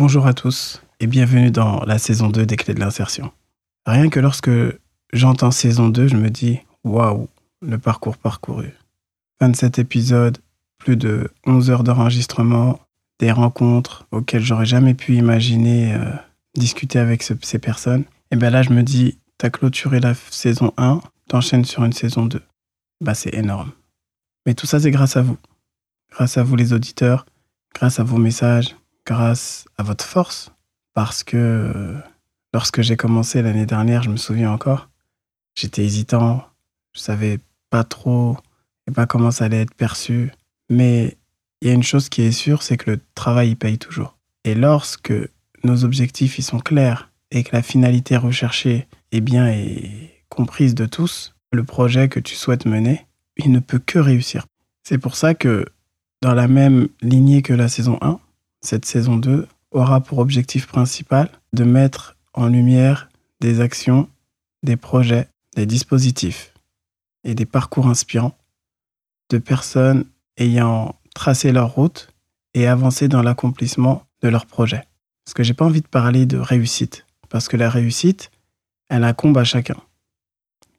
Bonjour à tous et bienvenue dans la saison 2 des clés de l'insertion. Rien que lorsque j'entends saison 2, je me dis waouh, le parcours parcouru. 27 épisodes, plus de 11 heures d'enregistrement, des rencontres auxquelles j'aurais jamais pu imaginer euh, discuter avec ces personnes. Et bien là, je me dis, t'as clôturé la saison 1, t'enchaînes sur une saison 2. Bah, c'est énorme. Mais tout ça, c'est grâce à vous. Grâce à vous, les auditeurs, grâce à vos messages, grâce à votre force. Parce que lorsque j'ai commencé l'année dernière, je me souviens encore, j'étais hésitant, je savais pas trop et pas comment ça allait être perçu. Mais il y a une chose qui est sûre, c'est que le travail, il paye toujours. Et lorsque nos objectifs, ils sont clairs et que la finalité recherchée, eh bien, est comprise de tous, le projet que tu souhaites mener, il ne peut que réussir. C'est pour ça que, dans la même lignée que la saison 1, cette saison 2 aura pour objectif principal de mettre en lumière des actions, des projets, des dispositifs et des parcours inspirants de personnes ayant tracé leur route et avancé dans l'accomplissement de leurs projets. Parce que j'ai pas envie de parler de réussite, parce que la réussite, elle incombe à chacun.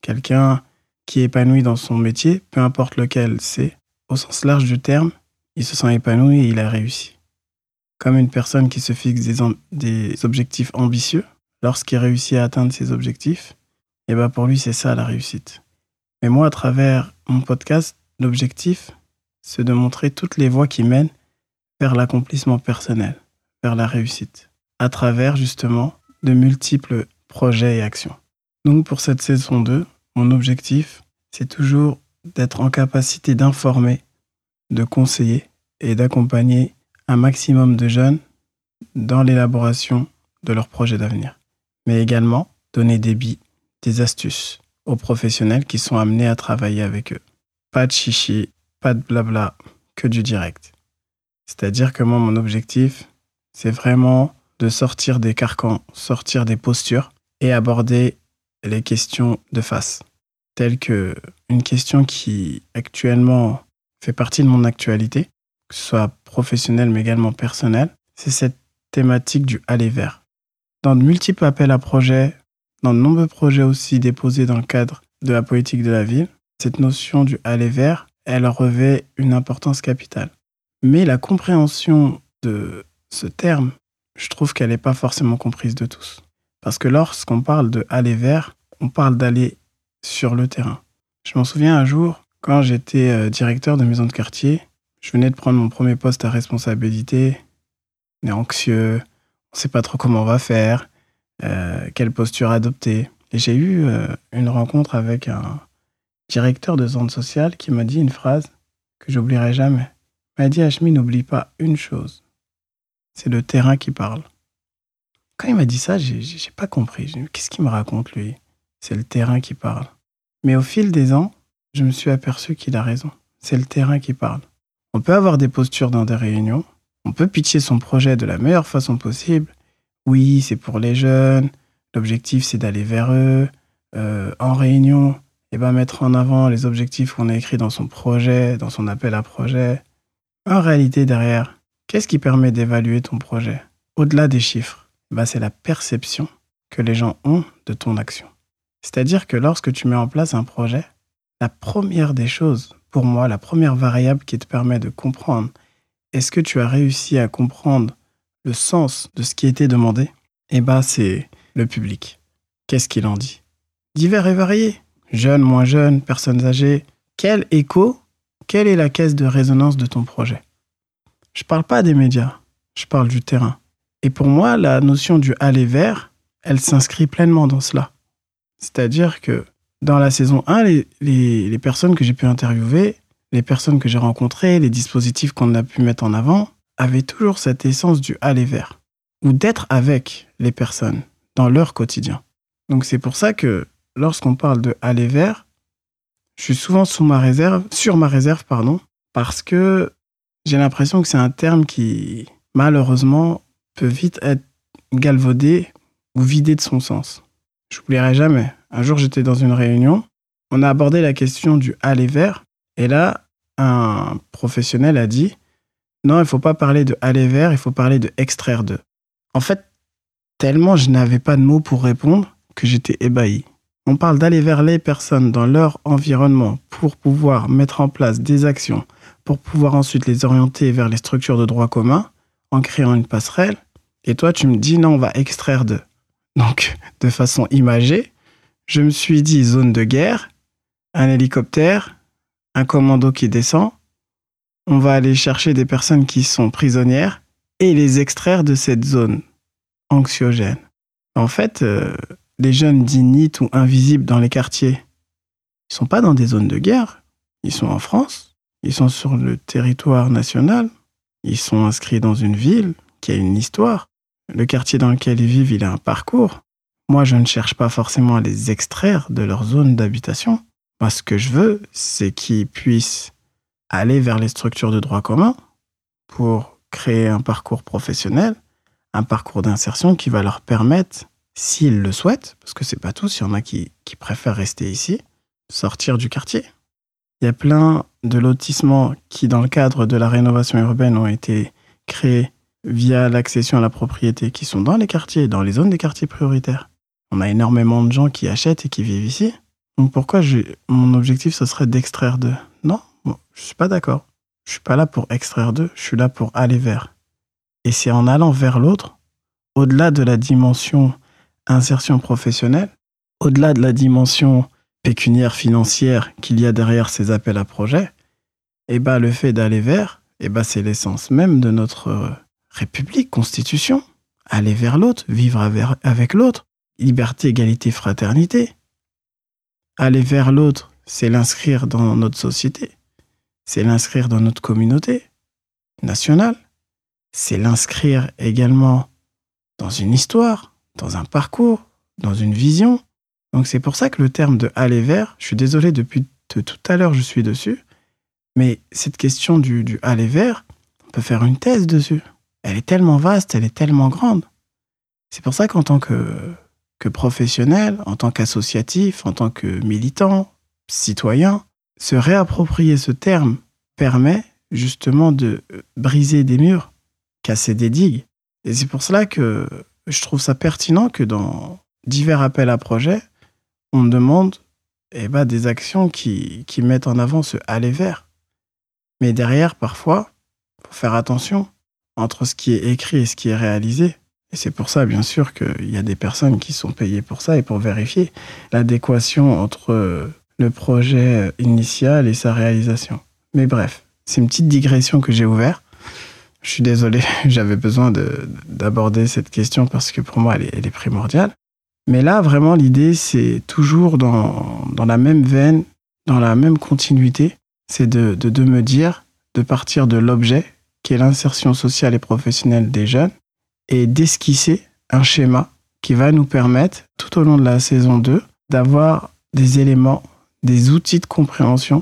Quelqu'un qui est épanoui dans son métier, peu importe lequel c'est, au sens large du terme, il se sent épanoui et il a réussi. Comme une personne qui se fixe des, objectifs ambitieux, lorsqu'il réussit à atteindre ses objectifs, et eh ben pour lui c'est ça la réussite. Mais moi, à travers mon podcast, l'objectif, c'est de montrer toutes les voies qui mènent vers l'accomplissement personnel, vers la réussite, à travers justement de multiples projets et actions. Donc pour cette saison 2, mon objectif, c'est toujours d'être en capacité d'informer, de conseiller et d'accompagner un maximum de jeunes dans l'élaboration de leurs projets d'avenir. Mais également donner des billes, des astuces aux professionnels qui sont amenés à travailler avec eux. Pas de chichi, pas de blabla, que du direct. C'est-à-dire que moi, mon objectif, c'est vraiment de sortir des carcans, sortir des postures et aborder les questions de face, telles que une question qui actuellement fait partie de mon actualité, que ce soit professionnelle mais également personnelle, c'est cette thématique du aller vers. Dans de multiples appels à projets, dans de nombreux projets aussi déposés dans le cadre de la politique de la ville, cette notion du aller vers, elle revêt une importance capitale. Mais la compréhension de ce terme, je trouve qu'elle n'est pas forcément comprise de tous. Parce que lorsqu'on parle de aller vers, on parle d'aller sur le terrain. Je m'en souviens un jour, quand j'étais euh, directeur de maison de quartier, je venais de prendre mon premier poste à responsabilité. On est anxieux, on ne sait pas trop comment on va faire, euh, quelle posture adopter. Et j'ai eu euh, une rencontre avec un directeur de zone sociale qui m'a dit une phrase que j'oublierai jamais. Il m'a dit Hachmi, n'oublie pas une chose c'est le terrain qui parle. Quand il m'a dit ça, j'ai pas compris. Qu'est-ce qu'il me raconte lui? C'est le terrain qui parle. Mais au fil des ans, je me suis aperçu qu'il a raison. C'est le terrain qui parle. On peut avoir des postures dans des réunions, on peut pitcher son projet de la meilleure façon possible. Oui, c'est pour les jeunes, l'objectif c'est d'aller vers eux. Euh, en réunion, et ben mettre en avant les objectifs qu'on a écrits dans son projet, dans son appel à projet. En réalité, derrière, qu'est-ce qui permet d'évaluer ton projet? Au-delà des chiffres, ben c'est la perception que les gens ont de ton action. C'est-à-dire que lorsque tu mets en place un projet, la première des choses, pour moi, la première variable qui te permet de comprendre est-ce que tu as réussi à comprendre le sens de ce qui était demandé? Eh ben, c'est le public. Qu'est-ce qu'il en dit? Divers et variés. Jeunes, moins jeunes, personnes âgées. Quel écho? Quelle est la caisse de résonance de ton projet? Je ne parle pas des médias, je parle du terrain. Et pour moi, la notion du aller vers, elle s'inscrit pleinement dans cela. C'est-à-dire que dans la saison 1, les, personnes que j'ai pu interviewer, les personnes que j'ai rencontrées, les dispositifs qu'on a pu mettre en avant, avaient toujours cette essence du aller vers, ou d'être avec les personnes dans leur quotidien. Donc c'est pour ça que lorsqu'on parle de aller vers, je suis souvent sous ma réserve, sur ma réserve, pardon, parce que j'ai l'impression que c'est un terme qui, malheureusement, peut vite être galvaudé ou vidé de son sens. Je n'oublierai jamais. Un jour, j'étais dans une réunion, on a abordé la question du aller vers, et là, un professionnel a dit non, il ne faut pas parler de aller vers, il faut parler de extraire de. En fait, tellement je n'avais pas de mots pour répondre que j'étais ébahi. On parle d'aller vers les personnes dans leur environnement pour pouvoir mettre en place des actions, pour pouvoir ensuite les orienter vers les structures de droit commun en créant une passerelle. Et toi, tu me dis non, on va extraire d'eux. Donc, de façon imagée, je me suis dit zone de guerre, un hélicoptère, un commando qui descend. On va aller chercher des personnes qui sont prisonnières et les extraire de cette zone anxiogène. En fait, euh, les jeunes dits ou invisibles dans les quartiers, ils sont pas dans des zones de guerre. Ils sont en France, ils sont sur le territoire national, ils sont inscrits dans une ville qui a une histoire. Le quartier dans lequel ils vivent, il a un parcours. Moi, je ne cherche pas forcément à les extraire de leur zone d'habitation. Moi, ce que je veux, c'est qu'ils puissent aller vers les structures de droit commun pour créer un parcours professionnel, un parcours d'insertion qui va leur permettre, s'ils le souhaitent, parce que c'est pas tous, il y en a qui, qui préfèrent rester ici, sortir du quartier. Il y a plein de lotissements qui, dans le cadre de la rénovation urbaine, ont été créés via l'accession à la propriété, qui sont dans les quartiers, dans les zones des quartiers prioritaires. On a énormément de gens qui achètent et qui vivent ici. Donc pourquoi mon objectif, ce serait d'extraire d'eux? Non, je suis pas d'accord. Je suis pas là pour extraire d'eux, je suis là pour aller vers. Et c'est en allant vers l'autre, au-delà de la dimension insertion professionnelle, au-delà de la dimension pécuniaire financière qu'il y a derrière ces appels à projets, et eh ben le fait d'aller vers, et eh ben c'est l'essence même de notre euh, République, Constitution. Aller vers l'autre, vivre avec l'autre, liberté, égalité, fraternité. Aller vers l'autre, c'est l'inscrire dans notre société, c'est l'inscrire dans notre communauté nationale, c'est l'inscrire également dans une histoire, dans un parcours, dans une vision, donc c'est pour ça que le terme de aller vers, je suis désolé depuis tout à l'heure je suis dessus, mais cette question du, aller vers, on peut faire une thèse dessus. Elle est tellement vaste, elle est tellement grande. C'est pour ça qu'en tant que, que professionnel, en tant qu'associatif, en tant que militant, citoyen, se réapproprier ce terme permet justement de briser des murs, casser des digues. Et c'est pour cela que je trouve ça pertinent que dans divers appels à projets, on demande eh ben, des actions qui, qui mettent en avant ce aller vers. Mais derrière, parfois, faut faire attention entre ce qui est écrit et ce qui est réalisé. Et c'est pour ça, bien sûr, qu'il y a des personnes qui sont payées pour ça et pour vérifier l'adéquation entre le projet initial et sa réalisation. Mais bref, c'est une petite digression que j'ai ouverte. Je suis désolé, j'avais besoin d'aborder cette question parce que pour moi, elle est primordiale. Mais là, vraiment, l'idée, c'est toujours dans, dans, la même veine, dans la même continuité. C'est de, de, de me dire, de partir de l'objet, qui est l'insertion sociale et professionnelle des jeunes, et d'esquisser un schéma qui va nous permettre, tout au long de la saison 2, d'avoir des éléments, des outils de compréhension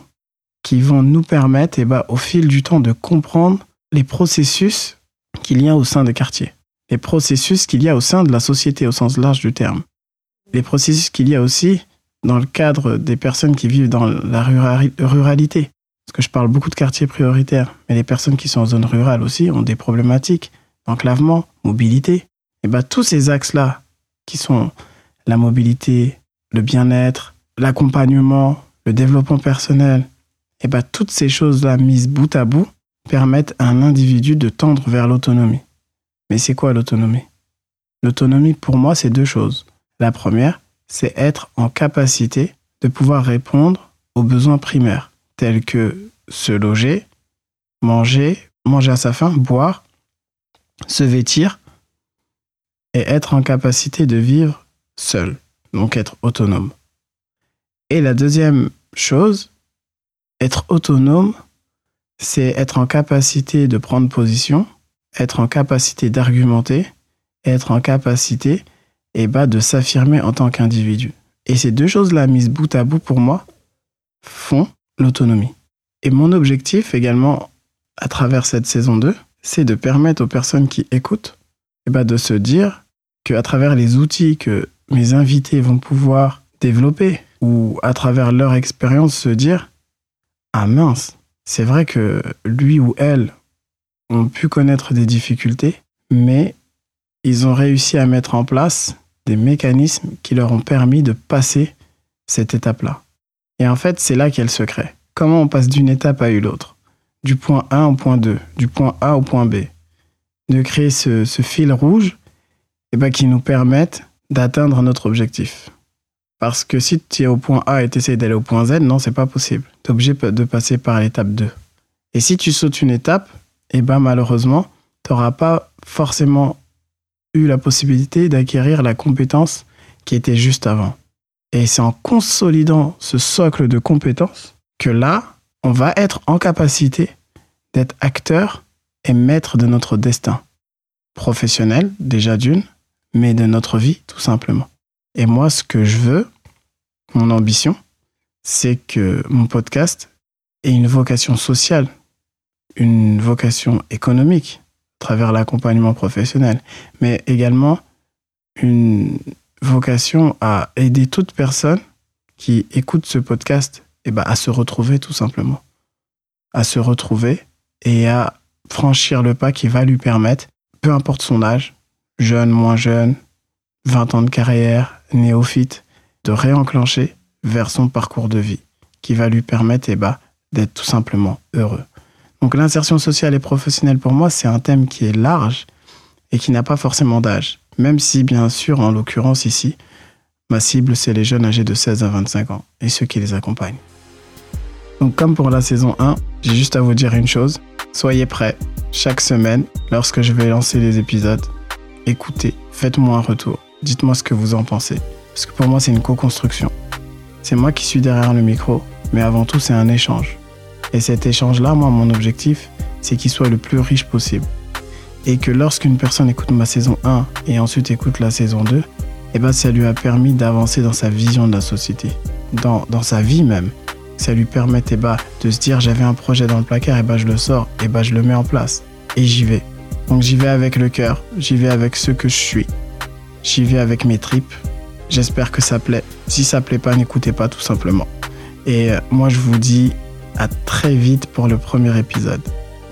qui vont nous permettre, et eh ben, au fil du temps, de comprendre les processus qu'il y a au sein des quartiers, les processus qu'il y a au sein de la société au sens large du terme les processus qu'il y a aussi dans le cadre des personnes qui vivent dans la ruralité. Parce que je parle beaucoup de quartiers prioritaires, mais les personnes qui sont en zone rurale aussi ont des problématiques d'enclavement, mobilité. Et bien tous ces axes-là, qui sont la mobilité, le bien-être, l'accompagnement, le développement personnel, et bien toutes ces choses-là mises bout à bout permettent à un individu de tendre vers l'autonomie. Mais c'est quoi l'autonomie? L'autonomie, pour moi, c'est deux choses. La première, c'est être en capacité de pouvoir répondre aux besoins primaires, tels que se loger, manger, manger à sa faim, boire, se vêtir et être en capacité de vivre seul, donc être autonome. Et la deuxième chose, être autonome, c'est être en capacité de prendre position, être en capacité d'argumenter, être en capacité et bah, de s'affirmer en tant qu'individu. Et ces deux choses-là, mises bout à bout pour moi, font l'autonomie. Et mon objectif également, à travers cette saison 2, c'est de permettre aux personnes qui écoutent et bah, de se dire qu'à travers les outils que mes invités vont pouvoir développer, ou à travers leur expérience, se dire Ah mince, c'est vrai que lui ou elle ont pu connaître des difficultés, mais ils ont réussi à mettre en place des mécanismes qui leur ont permis de passer cette étape-là. Et en fait, c'est là qu'est le secret. Comment on passe d'une étape à une autre? Du point A au point 2, du point A au point B. De créer ce, fil rouge eh ben, qui nous permette d'atteindre notre objectif. Parce que si tu es au point A et tu essaies d'aller au point Z, non, c'est pas possible. Tu es obligé de passer par l'étape 2. Et si tu sautes une étape, et eh ben malheureusement, tu n'auras pas forcément eu la possibilité d'acquérir la compétence qui était juste avant. Et c'est en consolidant ce socle de compétences que là, on va être en capacité d'être acteur et maître de notre destin. Professionnel, déjà d'une, mais de notre vie, tout simplement. Et moi, ce que je veux, mon ambition, c'est que mon podcast ait une vocation sociale, une vocation économique à travers l'accompagnement professionnel, mais également une vocation à aider toute personne qui écoute ce podcast eh ben, à se retrouver tout simplement. À se retrouver et à franchir le pas qui va lui permettre, peu importe son âge, jeune, moins jeune, 20 ans de carrière, néophyte, de réenclencher vers son parcours de vie qui va lui permettre eh ben, d'être tout simplement heureux. Donc l'insertion sociale et professionnelle pour moi, c'est un thème qui est large et qui n'a pas forcément d'âge. Même si, bien sûr, en l'occurrence ici, ma cible, c'est les jeunes âgés de 16 à 25 ans et ceux qui les accompagnent. Donc comme pour la saison 1, j'ai juste à vous dire une chose. Soyez prêts. Chaque semaine, lorsque je vais lancer les épisodes, écoutez, faites-moi un retour. Dites-moi ce que vous en pensez. Parce que pour moi, c'est une co-construction. C'est moi qui suis derrière le micro, mais avant tout, c'est un échange. Et cet échange-là, moi, mon objectif, c'est qu'il soit le plus riche possible. Et que lorsqu'une personne écoute ma saison 1 et ensuite écoute la saison 2, eh ben, ça lui a permis d'avancer dans sa vision de la société, dans, dans sa vie même. Ça lui permet eh ben, de se dire j'avais un projet dans le placard, et eh ben, je le sors, et ben, je le mets en place. Et j'y vais. Donc j'y vais avec le cœur, j'y vais avec ce que je suis. J'y vais avec mes tripes. J'espère que ça plaît. Si ça plaît pas, n'écoutez pas tout simplement. Et euh, moi je vous dis à très vite pour le premier épisode.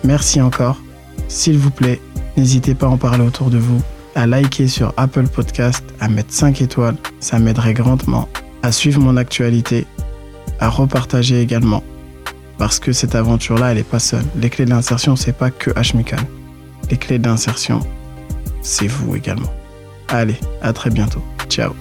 Merci encore. S'il vous plaît, n'hésitez pas à en parler autour de vous, à liker sur Apple Podcast, à mettre 5 étoiles, ça m'aiderait grandement, à suivre mon actualité, à repartager également. Parce que cette aventure-là, elle n'est pas seule. Les clés d'insertion, c'est pas que Hmikan. Les clés d'insertion, c'est vous également. Allez, à très bientôt. Ciao.